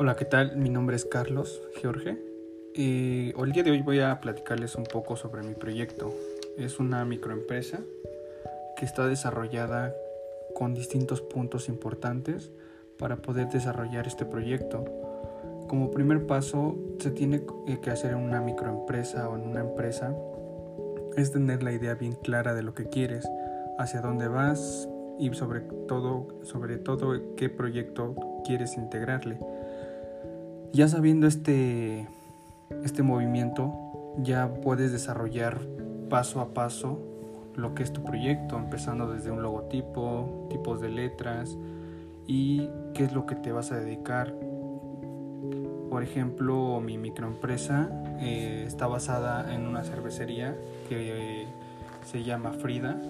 Hola, ¿qué tal? Mi nombre es Carlos Jorge. Eh, el día de hoy voy a platicarles un poco sobre mi proyecto. Es una microempresa que está desarrollada con distintos puntos importantes para poder desarrollar este proyecto. Como primer paso, se tiene que hacer en una microempresa o en una empresa es tener la idea bien clara de lo que quieres, hacia dónde vas y sobre todo, sobre todo qué proyecto quieres integrarle. Ya sabiendo este, este movimiento, ya puedes desarrollar paso a paso lo que es tu proyecto, empezando desde un logotipo, tipos de letras y qué es lo que te vas a dedicar. Por ejemplo, mi microempresa eh, está basada en una cervecería que se llama Frida.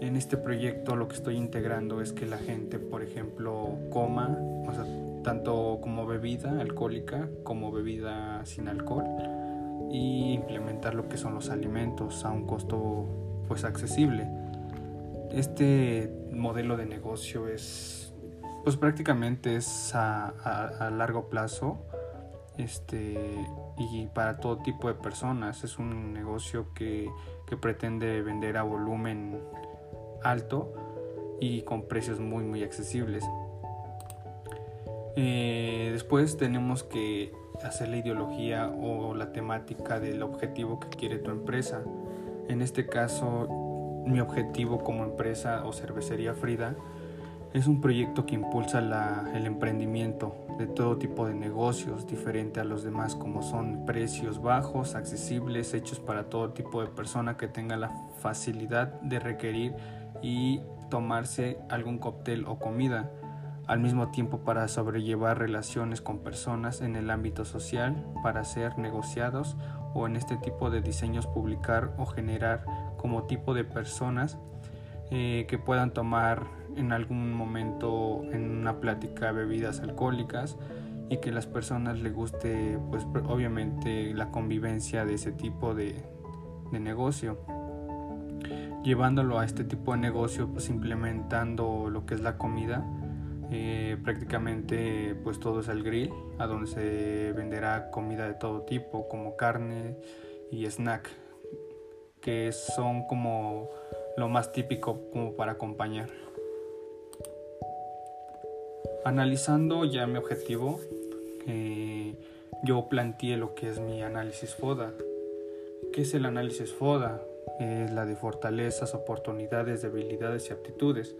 En este proyecto lo que estoy integrando es que la gente, por ejemplo, coma, o sea, tanto como bebida alcohólica como bebida sin alcohol y implementar lo que son los alimentos a un costo pues accesible. Este modelo de negocio es pues prácticamente es a, largo plazo este y para todo tipo de personas es un negocio que, que pretende vender a volumen alto y con precios muy muy accesibles eh, después tenemos que hacer la ideología o la temática del objetivo que quiere tu empresa. En este caso, mi objetivo como empresa o cervecería Frida es un proyecto que impulsa el emprendimiento de todo tipo de negocios diferente a los demás como son precios bajos, accesibles, hechos para todo tipo de persona que tenga la facilidad de requerir y tomarse algún cóctel o comida al mismo tiempo para sobrellevar relaciones con personas en el ámbito social, para ser negociados o en este tipo de diseños publicar o generar como tipo de personas eh, que puedan tomar en algún momento en una plática bebidas alcohólicas y que las personas les guste pues obviamente la convivencia de ese tipo de, de negocio. Llevándolo a este tipo de negocio pues implementando lo que es la comida eh, prácticamente pues todo es al grill, a donde se venderá comida de todo tipo, como carne y snack, que son como lo más típico como para acompañar. Analizando ya mi objetivo, eh, yo planteé lo que es mi análisis FODA. ¿Qué es el análisis FODA? Es la de fortalezas, oportunidades, debilidades y aptitudes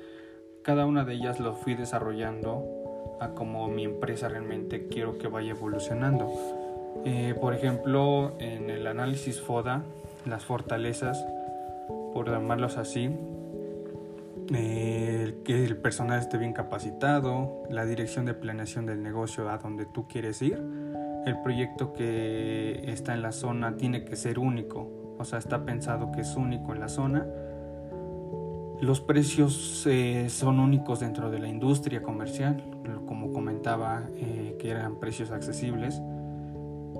cada una de ellas lo fui desarrollando a como mi empresa realmente quiero que vaya evolucionando. Eh, por ejemplo, en el análisis FODA, las fortalezas, por llamarlos así, eh, que el personal esté bien capacitado, la dirección de planeación del negocio a donde tú quieres ir, el proyecto que está en la zona tiene que ser único, o sea, está pensado que es único en la zona los precios eh, son únicos dentro de la industria comercial, como comentaba, eh, que eran precios accesibles.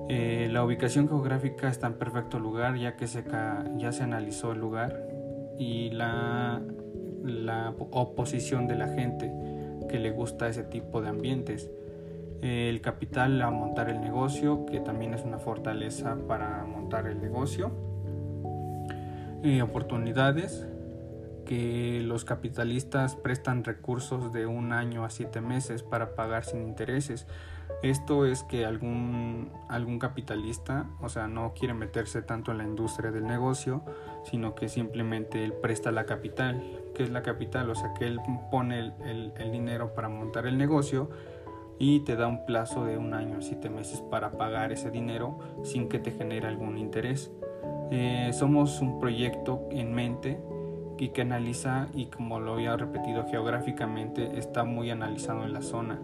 Eh, la ubicación geográfica está en perfecto lugar ya que se, ya se analizó el lugar y la, la oposición de la gente que le gusta ese tipo de ambientes. el capital a montar el negocio, que también es una fortaleza para montar el negocio. oportunidades, que los capitalistas prestan recursos de un año a siete meses para pagar sin intereses. Esto es que algún, algún capitalista, o sea, no quiere meterse tanto en la industria del negocio, sino que simplemente él presta la capital. ¿Qué es la capital? O sea, que él pone el, dinero para montar el negocio y te da un plazo de un año a siete meses para pagar ese dinero sin que te genere algún interés. Eh, somos un proyecto en mente y que analiza y como lo había repetido geográficamente está muy analizado en la zona.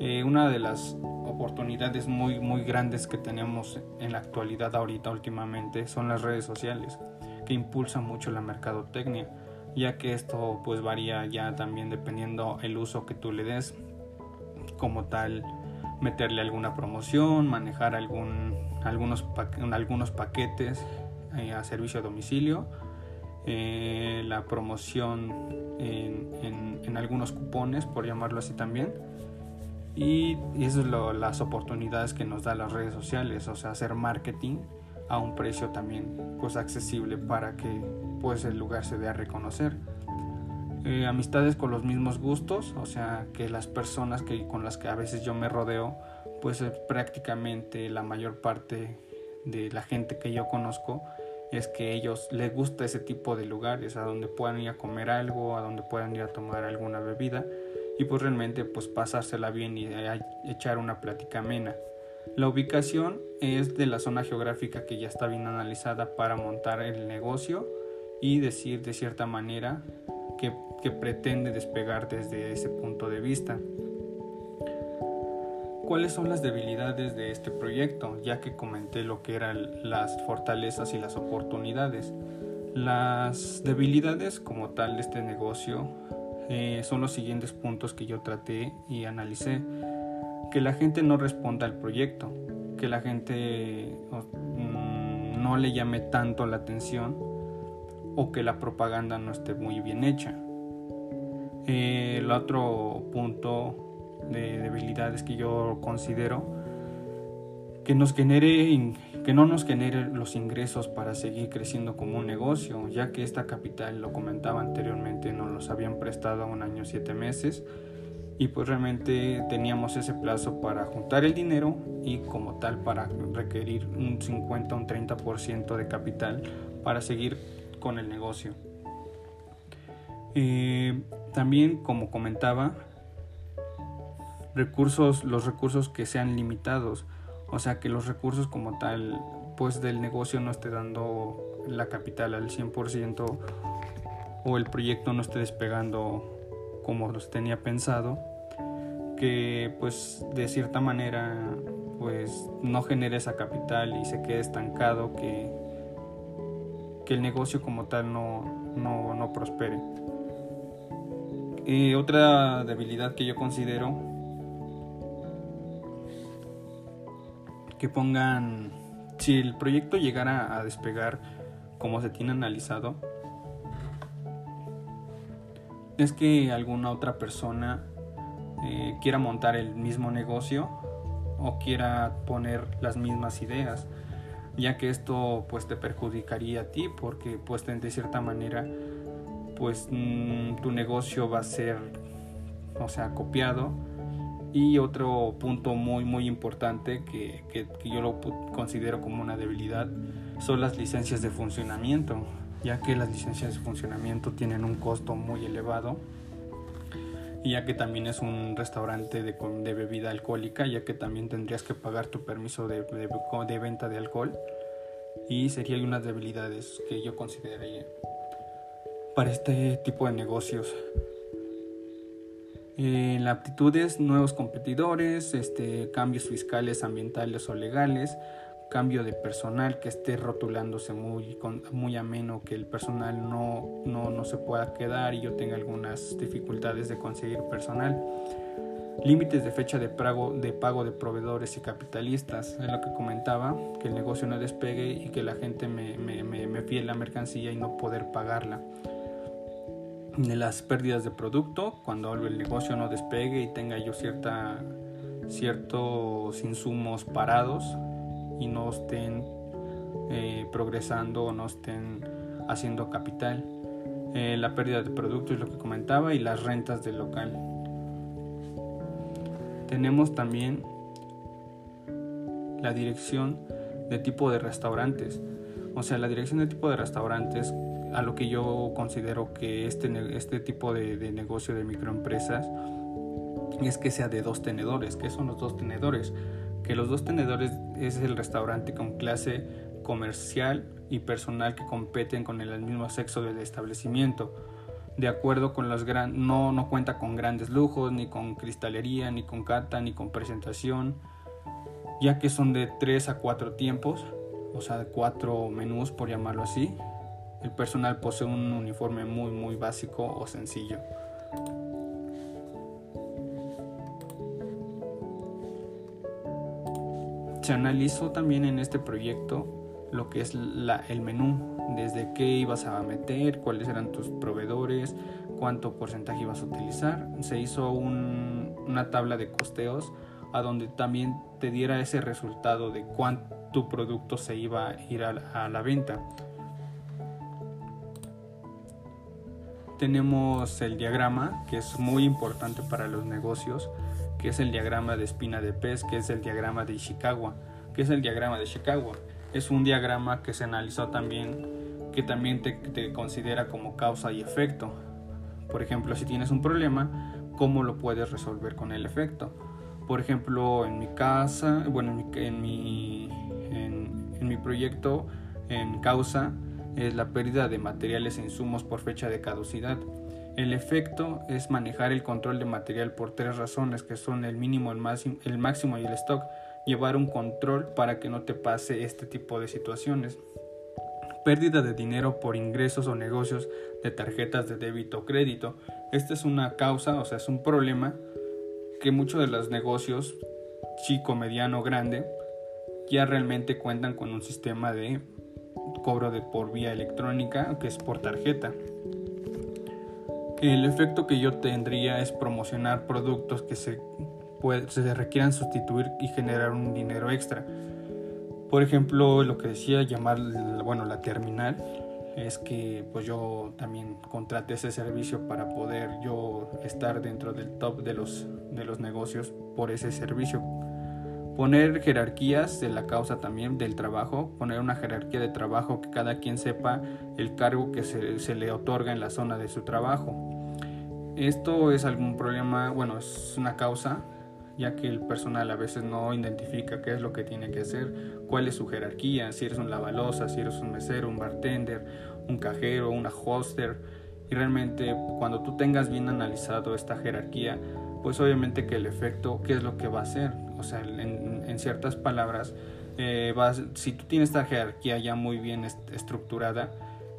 Eh, una de las oportunidades muy muy grandes que tenemos en la actualidad ahorita últimamente son las redes sociales que impulsan mucho la mercadotecnia ya que esto pues varía ya también dependiendo el uso que tú le des como tal meterle alguna promoción manejar algún algunos algunos paquetes eh, a servicio a domicilio eh, la promoción en, algunos cupones, por llamarlo así también. Y eso es las oportunidades que nos da las redes sociales, o sea, hacer marketing a un precio también pues accesible para que pues el lugar se dé a reconocer. Eh, amistades con los mismos gustos, o sea, que las personas que, con las que a veces yo me rodeo, pues prácticamente la mayor parte de la gente que yo conozco es que ellos les gusta ese tipo de lugares a donde puedan ir a comer algo, a donde puedan ir a tomar alguna bebida y pues realmente pues pasársela bien y echar una plática amena. La ubicación es de la zona geográfica que ya está bien analizada para montar el negocio y decir de cierta manera que, que pretende despegar desde ese punto de vista cuáles son las debilidades de este proyecto, ya que comenté lo que eran las fortalezas y las oportunidades. Las debilidades como tal de este negocio eh, son los siguientes puntos que yo traté y analicé. Que la gente no responda al proyecto, que la gente mm, no le llame tanto la atención o que la propaganda no esté muy bien hecha. Eh, el otro punto de debilidades que yo considero que nos genere que no nos genere los ingresos para seguir creciendo como un negocio, ya que esta capital, lo comentaba anteriormente, nos los habían prestado un año siete meses y pues realmente teníamos ese plazo para juntar el dinero y como tal para requerir un 50 o un 30% de capital para seguir con el negocio. Eh, también como comentaba, recursos, los recursos que sean limitados, o sea que los recursos como tal, pues del negocio no esté dando la capital al 100% o el proyecto no esté despegando como los tenía pensado, que pues de cierta manera pues no genere esa capital y se quede estancado, que, que el negocio como tal no, no, no prospere. Y otra debilidad que yo considero que pongan, si el proyecto llegara a despegar como se tiene analizado, es que alguna otra persona eh, quiera montar el mismo negocio o quiera poner las mismas ideas ya que esto pues te perjudicaría a ti porque pues de cierta manera pues mm, tu negocio va a ser o sea copiado y otro punto muy muy importante que, que, yo lo considero como una debilidad son las licencias de funcionamiento, ya que las licencias de funcionamiento tienen un costo muy elevado y ya que también es un restaurante de, de bebida alcohólica, ya que también tendrías que pagar tu permiso de, de, venta de alcohol. Y sería unas debilidades que yo consideraría para este tipo de negocios en aptitudes, nuevos competidores, este, cambios fiscales, ambientales o legales, cambio de personal que esté rotulándose muy, muy ameno, que el personal no, no, no se pueda quedar y yo tenga algunas dificultades de conseguir personal. Límites de fecha de pago, de pago de proveedores y capitalistas, es lo que comentaba, que el negocio no despegue y que la gente me, me, me, me fíe la mercancía y no poder pagarla de las pérdidas de producto cuando el negocio no despegue y tenga yo cierta, ciertos insumos parados y no estén eh, progresando o no estén haciendo capital. Eh, la pérdida de producto es lo que comentaba y las rentas del local. Tenemos también la dirección de tipo de restaurantes. O sea, la dirección de tipo de restaurantes a lo que yo considero que este, este tipo de, negocio de microempresas es que sea de dos tenedores. ¿Qué son los dos tenedores? Que los dos tenedores es el restaurante con clase comercial y personal que competen con el mismo sexo del establecimiento. De acuerdo con los gran, no, no cuenta con grandes lujos, ni con cristalería, ni con cata, ni con presentación, ya que son de tres a cuatro tiempos, o sea, cuatro menús por llamarlo así, el personal posee un uniforme muy muy básico o sencillo. Se analizó también en este proyecto lo que es el menú desde qué ibas a meter, cuáles eran tus proveedores, cuánto porcentaje ibas a utilizar. Se hizo una tabla de costeos a donde también te diera ese resultado de cuánto producto se iba a ir a la venta. Tenemos el diagrama, que es muy importante para los negocios, que es el diagrama de espina de pez, que es el diagrama de Ishikawa, que es el diagrama de Ishikawa. Es un diagrama que se analizó también, que también te, te considera como causa y efecto. Por ejemplo, si tienes un problema, ¿cómo lo puedes resolver con el efecto? Por ejemplo, en mi casa, bueno, en mi, en mi, proyecto, en causa, es la pérdida de materiales e insumos por fecha de caducidad. El efecto es manejar el control de material por tres razones, que son el mínimo, el, máximo, el máximo y el stock. Llevar un control para que no te pase este tipo de situaciones. Pérdida de dinero por ingresos o negocios de tarjetas de débito o crédito. Esta es una causa, o sea, es un problema que muchos de los negocios, chico, mediano, grande, ya realmente cuentan con un sistema de cobro de por vía electrónica, que es por tarjeta. El efecto que yo tendría es promocionar productos que se, se requieran sustituir y generar un dinero extra. Por ejemplo, lo que decía llamar, bueno, la terminal, es que pues yo también contraté ese servicio para poder yo estar dentro del top de los, de los negocios por ese servicio. Poner jerarquías de la causa también del trabajo, poner una jerarquía de trabajo que cada quien sepa el cargo que se, se le otorga en la zona de su trabajo. Esto es algún problema, bueno, es una causa ya que el personal a veces no identifica qué es lo que tiene que hacer, cuál es su jerarquía, si eres un lavalosa, si eres un mesero, un bartender, un cajero, una hoster. Y realmente cuando tú tengas bien analizado esta jerarquía, pues obviamente que el efecto, ¿qué es lo que va a hacer? O sea, en, ciertas palabras, eh, vas, si tú tienes esta jerarquía ya muy bien estructurada,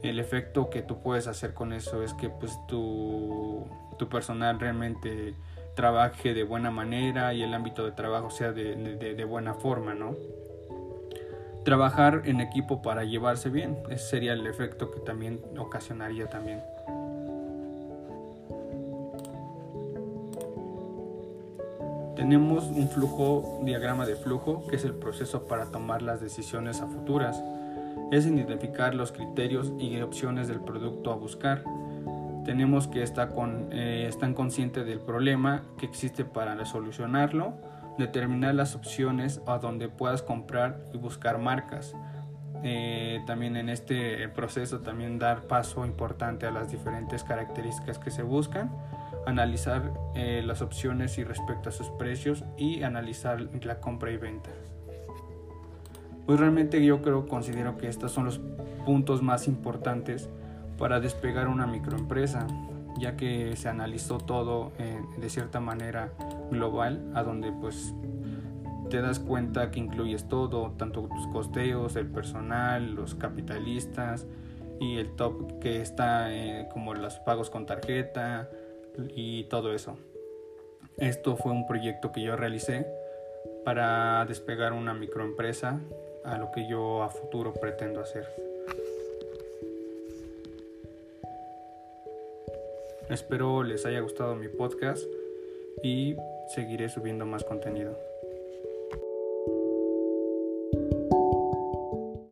el efecto que tú puedes hacer con eso es que pues tu, tu personal realmente trabaje de buena manera y el ámbito de trabajo sea de, buena forma, ¿no? Trabajar en equipo para llevarse bien, ese sería el efecto que también ocasionaría también. Tenemos un flujo, diagrama de flujo, que es el proceso para tomar las decisiones a futuras. Es identificar los criterios y opciones del producto a buscar tenemos que estar con, eh, están conscientes del problema que existe para solucionarlo, determinar las opciones a donde puedas comprar y buscar marcas. Eh, también en este proceso también dar paso importante a las diferentes características que se buscan, analizar eh, las opciones y respecto a sus precios y analizar la compra y venta. Pues realmente yo creo, considero que estos son los puntos más importantes para despegar una microempresa, ya que se analizó todo eh, de cierta manera global, a donde pues te das cuenta que incluyes todo, tanto tus costeos, el personal, los capitalistas y el top que está eh, como los pagos con tarjeta y todo eso. Esto fue un proyecto que yo realicé para despegar una microempresa a lo que yo a futuro pretendo hacer. Espero les haya gustado mi podcast y seguiré subiendo más contenido.